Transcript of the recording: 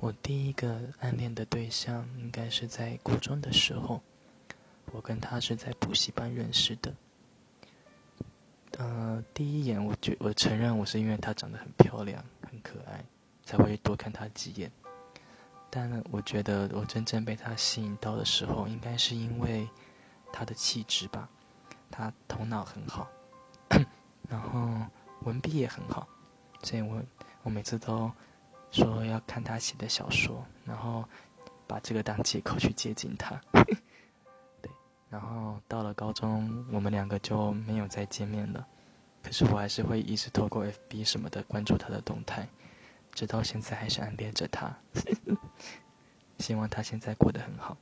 我第一个暗恋的对象应该是在国中的时候，我跟他是在补习班认识的。呃，第一眼我觉我承认我是因为她长得很漂亮、很可爱，才会多看她几眼。但我觉得我真正被她吸引到的时候，应该是因为她的气质吧。她头脑很好，然后文笔也很好，所以我我每次都说要看他写的小说，然后把这个当借口去接近他，对。然后到了高中，我们两个就没有再见面了。可是我还是会一直透过 FB 什么的关注他的动态，直到现在还是暗恋着他。希望他现在过得很好。